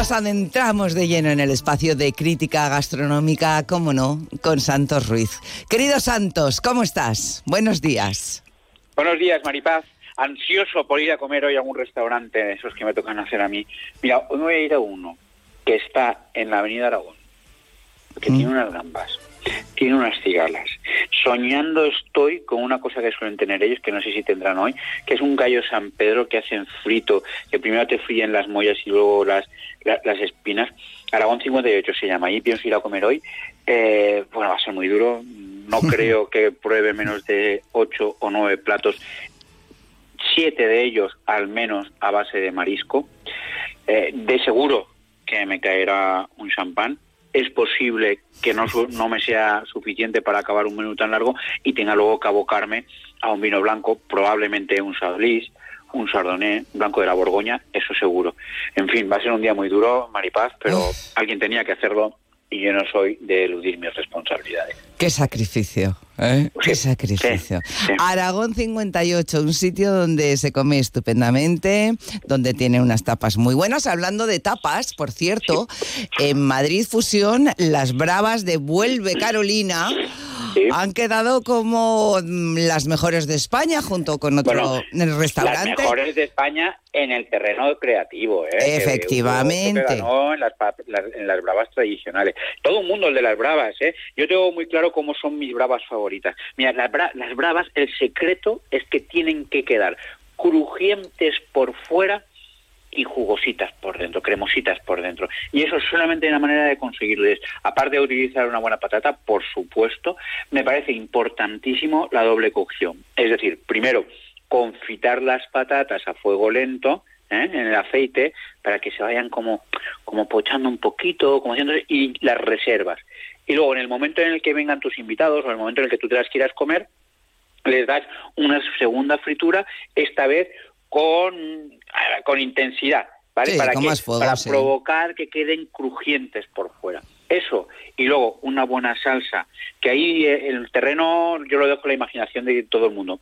nos adentramos de lleno en el espacio de crítica gastronómica, cómo no, con Santos Ruiz. Querido Santos, ¿cómo estás? Buenos días. Buenos días, Maripaz. Ansioso por ir a comer hoy a un restaurante, esos que me tocan hacer a mí. Mira, hoy voy a ir a uno que está en la Avenida Aragón, que Mm. tiene unas gambas, tiene unas cigalas. Soñando estoy con una cosa que suelen tener ellos, que no sé si tendrán hoy, que es un gallo San Pedro que hacen frito, que primero te fríen las mollas y luego las, la- las espinas. Aragón 58 se llama, ahí pienso ir a comer hoy. Eh, bueno, va a ser muy duro, no creo que pruebe menos de 8 o 9 platos, siete de ellos al menos a base de marisco. Eh, de seguro que me caerá un champán. Es posible que no, no me sea suficiente para acabar un menú tan largo y tenga luego que abocarme a un vino blanco, probablemente un Sadlis, un Chardonnay, blanco de la Borgoña, eso seguro. En fin, va a ser un día muy duro, Maripaz, pero alguien tenía que hacerlo y yo no soy de eludir mis responsabilidades. Qué sacrificio, ¿eh? Qué Sí, sacrificio. sí, sí. Aragón 58, un sitio donde se come estupendamente, donde tiene unas tapas muy buenas. Hablando de tapas, por cierto, en Madrid Fusión, las bravas de Vuelve Carolina Sí. han quedado como mm, las mejores de España junto con otro Bueno, restaurante. Las mejores de España en el terreno creativo, ¿eh? Que Efectivamente. que ganó en las- en las bravas tradicionales. Todo el mundo el de las bravas, ¿eh? Yo tengo muy claro cómo son mis bravas favoritas. Mira, las, bra- las bravas, el secreto es que tienen que quedar crujientes por fuera y jugositas por dentro, cremositas por dentro. Y eso solamente hay una manera de conseguirlo. Es, aparte de utilizar una buena patata, por supuesto, me parece importantísimo la doble cocción. Es decir, primero, confitar las patatas a fuego lento, ¿eh? en el aceite, para que se vayan como, como pochando un poquito, como haciendo, y las reservas. Y luego, en el momento en el que vengan tus invitados, o en el momento en el que tú te las quieras comer, les das una segunda fritura, esta vez con, ah, con intensidad, ¿vale? Sí, para que- fuego, para sí. provocar que queden crujientes por fuera. Eso, y luego una buena salsa, que ahí eh, el terreno yo lo dejo a la imaginación de todo el mundo.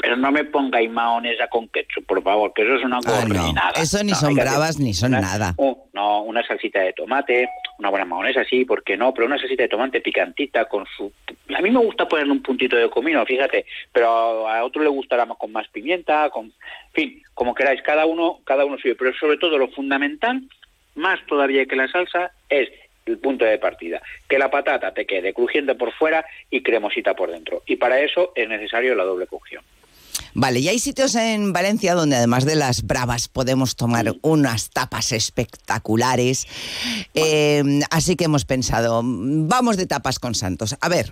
Pero no me pongáis maonesa con ketchup, por favor, que eso es una Ah, no. nada. Eso ni son que bravas ni son una- nada. Oh, no, una salsita de tomate, una buena mayonesa, sí, ¿por qué no? Pero una salsita de tomate picantita con su... A mí me gusta ponerle un puntito de comino, fíjate, pero a otro le gustará más con más pimienta, con... En fin, como queráis, cada uno, cada uno suyo. Pero sobre todo lo fundamental, más todavía que la salsa, es el punto de partida. Que la patata te quede crujiente por fuera y cremosita por dentro. Y para eso es necesario la doble cocción. Vale, y hay sitios en Valencia donde además de las bravas podemos tomar unas tapas espectaculares. Eh, así que hemos pensado, vamos de tapas con Santos. A ver,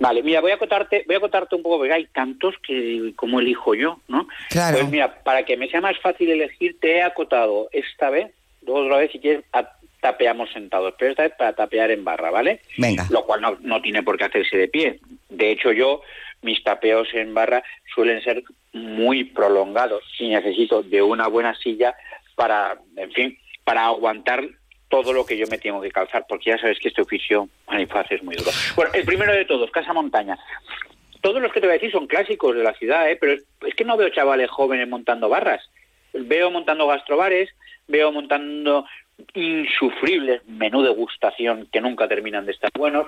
Vale, mira, voy a contarte, voy a contarte un poco, porque hay tantos que como elijo yo, ¿no? Claro. Pues mira, para que me sea más fácil elegir, te he acotado esta vez, otra vez si quieres, a- tapeamos sentados, pero esta vez para tapear en barra, ¿vale? venga. Lo cual no, no tiene por qué hacerse de pie. De hecho, yo, mis tapeos en barra suelen ser muy prolongados y necesito de una buena silla para, en fin, para aguantar todo lo que yo me tengo que calzar, porque ya sabes que este oficio manifaz es muy duro. Bueno, el primero de todos, Casa Montaña. Todos los que te voy a decir son clásicos de la ciudad, ¿eh? pero es, que no veo chavales jóvenes montando barras. Veo montando gastrobares, veo montando insufribles menú degustación que nunca terminan de estar buenos,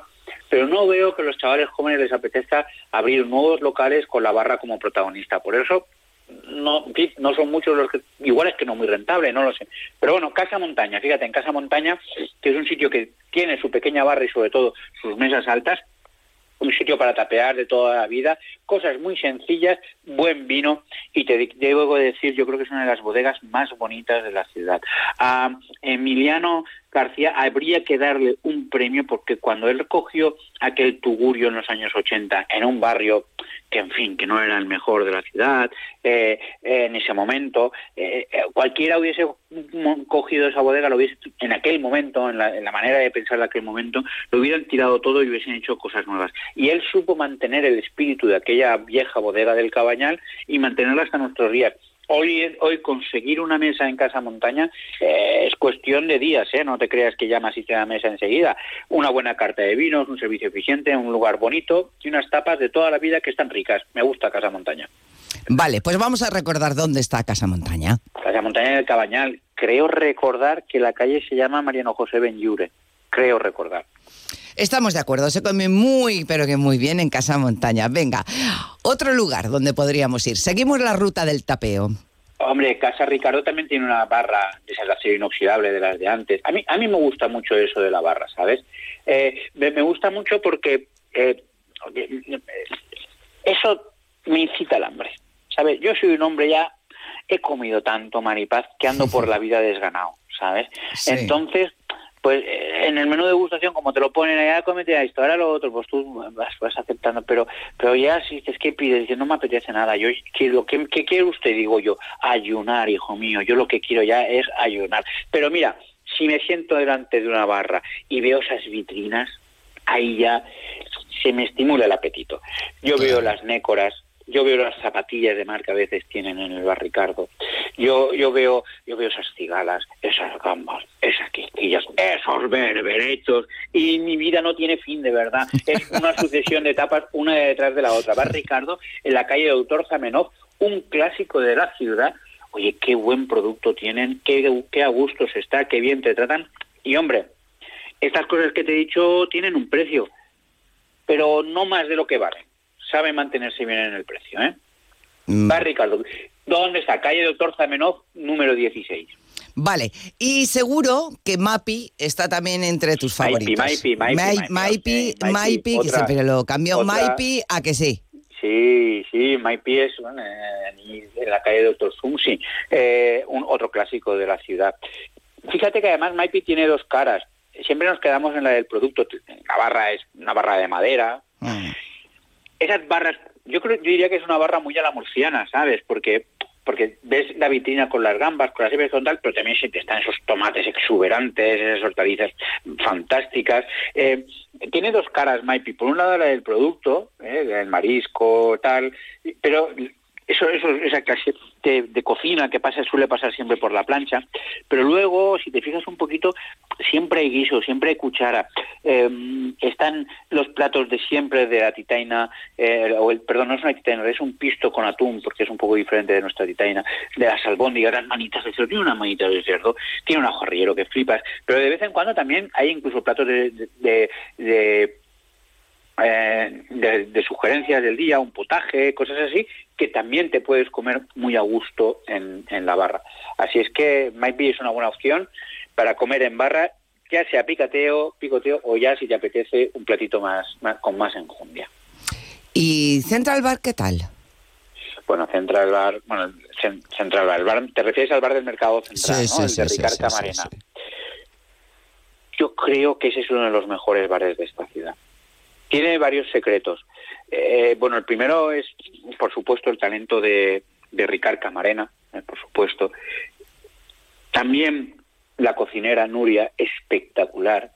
pero no veo que a los chavales jóvenes les apetezca abrir nuevos locales con la barra como protagonista. Por eso no, no son muchos los que, igual es que no muy rentable, no lo sé. Pero bueno, Casa Montaña, fíjate, en Casa Montaña, que es un sitio que tiene su pequeña barra y sobre todo sus mesas altas, un sitio para tapear de toda la vida, cosas muy sencillas, buen vino y te debo decir, yo creo que es una de las bodegas más bonitas de la ciudad. A Emiliano García habría que darle un premio porque cuando él cogió aquel tugurio en los años 80 en un barrio que en fin, que no era el mejor de la ciudad, eh, eh, en ese momento, eh, cualquiera hubiese cogido esa bodega, lo hubiese, en aquel momento, en la, en la manera de pensar de aquel momento, lo hubieran tirado todo y hubiesen hecho cosas nuevas. Y él supo mantener el espíritu de aquella vieja bodega del Cabañal y mantenerla hasta nuestros días. Hoy, hoy conseguir una mesa en Casa Montaña eh, es cuestión de días, ¿eh? no te creas que llamas y te da mesa enseguida. Una buena carta de vinos, un servicio eficiente, un lugar bonito y unas tapas de toda la vida que están ricas. Me gusta Casa Montaña. Vale, pues vamos a recordar dónde está Casa Montaña. Casa Montaña del Cabañal, creo recordar que la calle se llama Mariano José Benyure, creo recordar. Estamos de acuerdo, se come muy, pero que muy bien en Casa Montaña. Venga, otro lugar donde podríamos ir. Seguimos la ruta del tapeo. Hombre, Casa Ricardo también tiene una barra de esa acero inoxidable de las de antes. A mí, a mí me gusta mucho eso de la barra, ¿sabes? Eh, me, gusta mucho porque eh, eso me incita al hambre. ¿Sabes? Yo soy un hombre ya, he comido tanto maripaz que ando por la vida desganado, ¿sabes? Entonces, pues eh, en el menú de gustación, como te lo ponen allá, comete esto, ahora lo otro, pues tú vas, aceptando, pero pero ya si dices, ¿qué pides? Dices, no me apetece nada, yo quiero, ¿qué, ¿qué quiere usted? Digo yo, ayunar, hijo mío, yo lo que quiero ya es ayunar. Pero mira, si me siento delante de una barra y veo esas vitrinas, ahí ya se me estimula el apetito. Yo veo las nécoras, yo veo las zapatillas de mar que a veces tienen en el bar Ricardo. Yo, yo veo, yo veo esas cigalas, esas gambas, esas quisquillas, esos berberechos, y mi vida no tiene fin de verdad. Es una sucesión de etapas una detrás de la otra. Bar Ricardo en la calle Doctor Zamenhof, un clásico de la ciudad. Oye, qué buen producto tienen, qué, qué a gusto se está, qué bien te tratan. Y hombre, estas cosas que te he dicho tienen un precio, pero no más de lo que valen sabe mantenerse bien en el precio. ¿eh? Mm. Va Ricardo. ¿Dónde está? Calle Doctor Zamenhof, número 16. Vale, y seguro que Mapi está también entre tus favoritos. Maipi, Maipi, Maipi, Maipi, que se, pero lo cambió Maipi a que sí. Sí, sí, Maipi es bueno, en la calle Doctor Zoom, sí, eh, un otro clásico de la ciudad. Fíjate que además Maipi tiene dos caras. Siempre nos quedamos en la del producto. La barra es una barra de madera. Mm esas barras, yo creo, yo diría que es una barra muy a la murciana, ¿sabes? Porque porque ves la vitrina con las gambas, con las hebras con tal, pero también siempre están esos tomates exuberantes, esas hortalizas fantásticas. Eh, tiene dos caras, Maipi. Por un lado la del producto, eh, el marisco, tal, pero eso, eso, esa clase de, cocina que pasa suele pasar siempre por la plancha, pero luego, si te fijas un poquito, siempre hay guiso, siempre hay cuchara. Em, están los platos de siempre de la titaina, eh, o el, perdón, no es una titaina, es un pisto con atún, porque es un poco diferente de nuestra titaina, de las albóndigas, las manitas de cerdo, tiene una manita de cerdo, tiene un ajorriero que flipas, pero de vez en cuando también hay incluso platos de, de eh, de, sugerencias del día, un potaje, cosas así, que también te puedes comer muy a gusto en, la barra. Así es que Maybe es una buena opción para comer en barra, ya sea picateo, picoteo o ya si te apetece un platito más, con más enjundia. ¿Y Central Bar qué tal? Bueno, Central Bar, bueno, Central Bar, el bar te refieres al bar del Mercado Central, ¿no? el de Ricard Camarena. Yo creo que ese es uno de los mejores bares de esta ciudad. Tiene varios secretos. Eh, bueno, el primero es, por supuesto, el talento de, de Ricard Camarena, eh, por supuesto. También la cocinera Nuria, espectacular.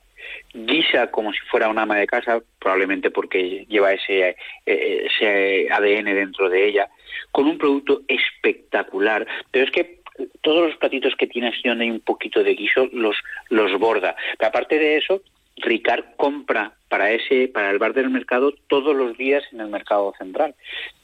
Guisa como si fuera una ama de casa, probablemente porque lleva ese, eh, ese ADN dentro de ella, con un producto espectacular. Pero es que todos los platitos que tiene donde hay un poquito de guiso los, los borda. Pero aparte de eso, Ricard compra para ese, para el bar del mercado todos los días en el mercado central.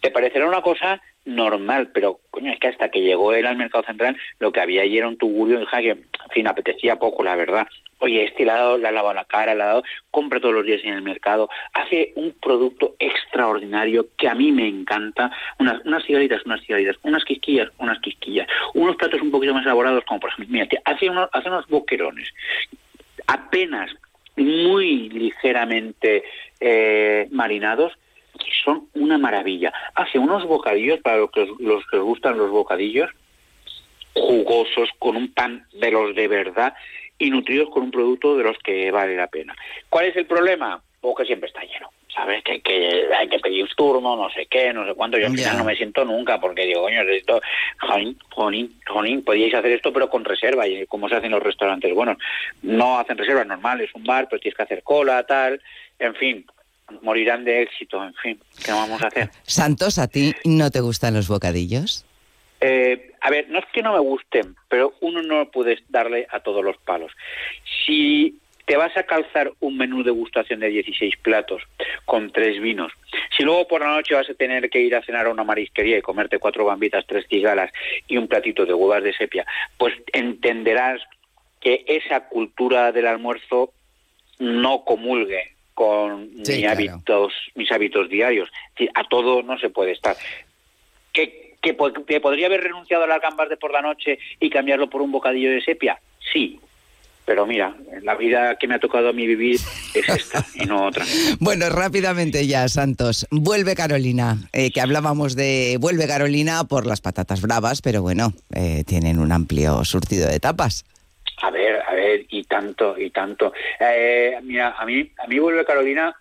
Te parecerá una cosa normal, pero coño, es que hasta que llegó él al mercado central, lo que había allí era un tugurio que, en fin, apetecía poco, la verdad. Oye, este le ha, le ha lavado la cara, le ha dado, compra todos los días en el mercado, hace un producto extraordinario que a mí me encanta, unas, unas cigaritas, unas cigaritas, unas quisquillas, unas quisquillas, unos platos un poquito más elaborados, como por ejemplo, mira, hace unos, hace unos boquerones, apenas muy ligeramente eh, marinados, que son una maravilla. Hace unos bocadillos, para los que, los que os gustan los bocadillos, jugosos, con un pan de los de verdad y nutridos con un producto de los que vale la pena. ¿Cuál es el problema? O que siempre está lleno. ¿Sabes? Que, que hay que pedir turno, no sé qué, no sé cuánto. Yo al final no me siento nunca porque digo, coño, esto, jonin, jonin, podíais hacer esto pero con reserva, y como se hacen los restaurantes. Bueno, no hacen reserva normal, es un bar, pero tienes que hacer cola, tal, en fin. Morirán de éxito, en fin, ¿qué vamos a hacer? Santos, ¿a ti no te gustan los bocadillos? Eh, a ver, no es que no me gusten, pero uno no puede darle a todos los palos. Si te vas a calzar un menú de gustación de 16 platos con tres vinos. Si luego por la noche vas a tener que ir a cenar a una marisquería y comerte cuatro bambitas, tres cigalas y un platito de huevas de sepia, pues entenderás que esa cultura del almuerzo no comulgue con mis, hábitos, mis hábitos diarios. A todo no se puede estar. ¿Que, que, podría haber renunciado a las gambas de por la noche y cambiarlo por un bocadillo de sepia? Sí, pero mira, la vida que me ha tocado a mí vivir es esta y no otra. Bueno, rápidamente ya, Santos. Vuelve Carolina, eh, que hablábamos de Vuelve Carolina por las patatas bravas, pero bueno, eh, tienen un amplio surtido de tapas. A ver, a ver, y tanto, y tanto. Eh, mira, a mí, a mí Vuelve Carolina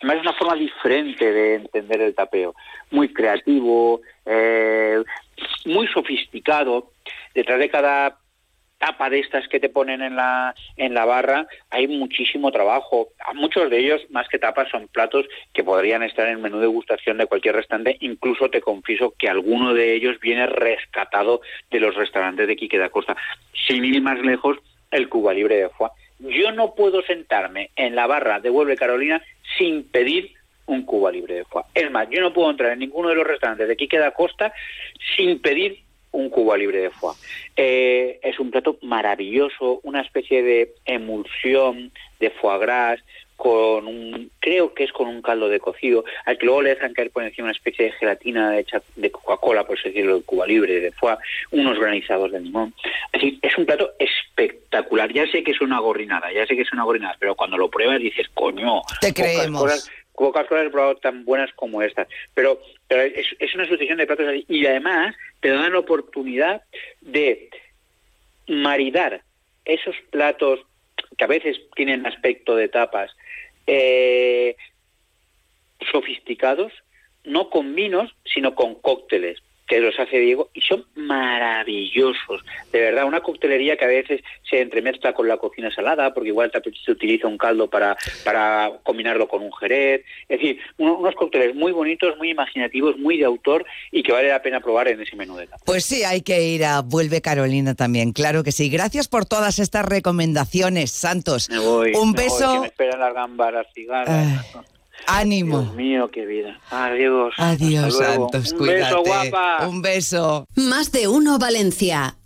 es una forma diferente de entender el tapeo. Muy creativo, muy sofisticado. Detrás de cada tapa de estas que te ponen en la, en la barra, hay muchísimo trabajo. Muchos de ellos, más que tapas, son platos que podrían estar en el menú de gustación de cualquier restaurante. Incluso te confieso que alguno de ellos viene rescatado de los restaurantes de Quique da Costa. Sin ir más lejos, el Cuba Libre de Foie. Yo no puedo sentarme en la barra de Vuelve Carolina sin pedir un Cuba Libre de Foie. Es más, yo no puedo entrar en ninguno de los restaurantes de Quique da Costa sin pedir un cubo libre de foie. Eh, es un plato maravilloso, una especie de emulsión de foie gras con un, creo que es con un caldo de cocido, al que luego le dejan caer por encima una especie de gelatina hecha de Coca-Cola, por así decirlo, de cuba libre de foie, unos granizados de limón. Así, es un plato espectacular. Ya sé que es una gorrinada, ya sé que es una gorrinada, pero cuando lo pruebas dices, coño, te creemos. Pocas cosas he probado tan buenas como estas. Pero, es, una sucesión de platos así. Y además te dan la oportunidad de maridar esos platos que a veces tienen aspecto de tapas eh, sofisticados, no con vinos, sino con cócteles que los hace Diego y son maravillosos. De verdad, una coctelería que a veces se entremezcla con la cocina salada, porque igual se utiliza un caldo para, para combinarlo con un jerez. Es decir, unos cócteles muy bonitos, muy imaginativos, muy de autor y que vale la pena probar en ese menú de tapas. Pues sí, hay que ir a Vuelve Carolina también, claro que sí. Gracias por todas estas recomendaciones, Santos. Me voy, un me beso. Voy, que me esperan las gambas, las cigarras. Ánimo. Dios mío, qué vida. Adiós. Adiós, Santos. Un cuídate. beso, guapa. Un beso. Más de uno, Valencia.